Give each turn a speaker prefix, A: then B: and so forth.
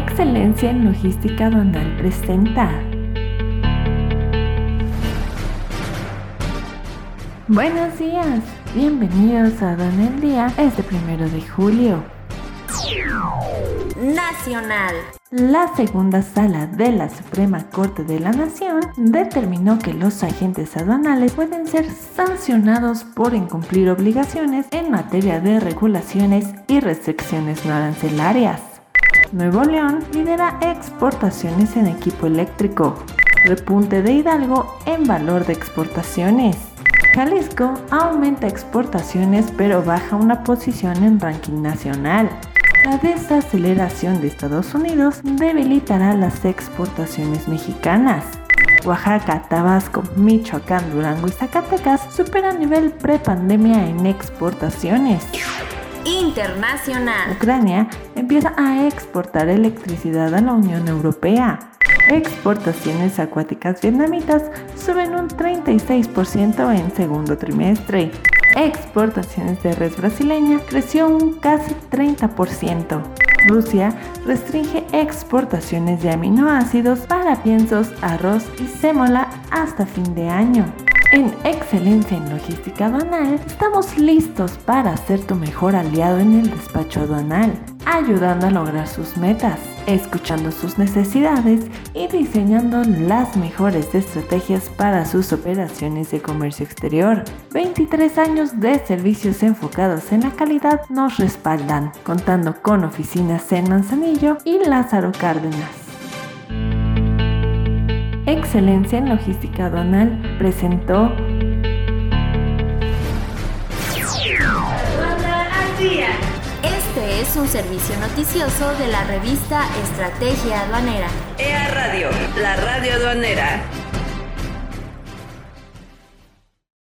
A: Excelencia en Logística Aduanal presenta. Buenos días, bienvenidos a Don el Día este primero de julio.
B: Nacional.
A: La segunda sala de la Suprema Corte de la Nación determinó que los agentes aduanales pueden ser sancionados por incumplir obligaciones en materia de regulaciones y restricciones no arancelarias. Nuevo León lidera exportaciones en equipo eléctrico. Repunte de Hidalgo en valor de exportaciones. Jalisco aumenta exportaciones pero baja una posición en ranking nacional. La desaceleración de Estados Unidos debilitará las exportaciones mexicanas. Oaxaca, Tabasco, Michoacán, Durango y Zacatecas superan nivel prepandemia en exportaciones.
B: Internacional.
A: Ucrania empieza a exportar electricidad a la Unión Europea. Exportaciones acuáticas vietnamitas suben un 36% en segundo trimestre. Exportaciones de res brasileña creció un casi 30%. Rusia restringe exportaciones de aminoácidos para piensos, arroz y sémola hasta fin de año. En Excelencia en Logística Aduanal estamos listos para ser tu mejor aliado en el despacho aduanal, ayudando a lograr sus metas escuchando sus necesidades y diseñando las mejores estrategias para sus operaciones de comercio exterior. 23 años de servicios enfocados en la calidad nos respaldan, contando con oficinas en Manzanillo y Lázaro Cárdenas. Excelencia en Logística Aduanal presentó
B: Este es un servicio noticioso de la revista Estrategia Aduanera.
C: EA Radio, la radio aduanera.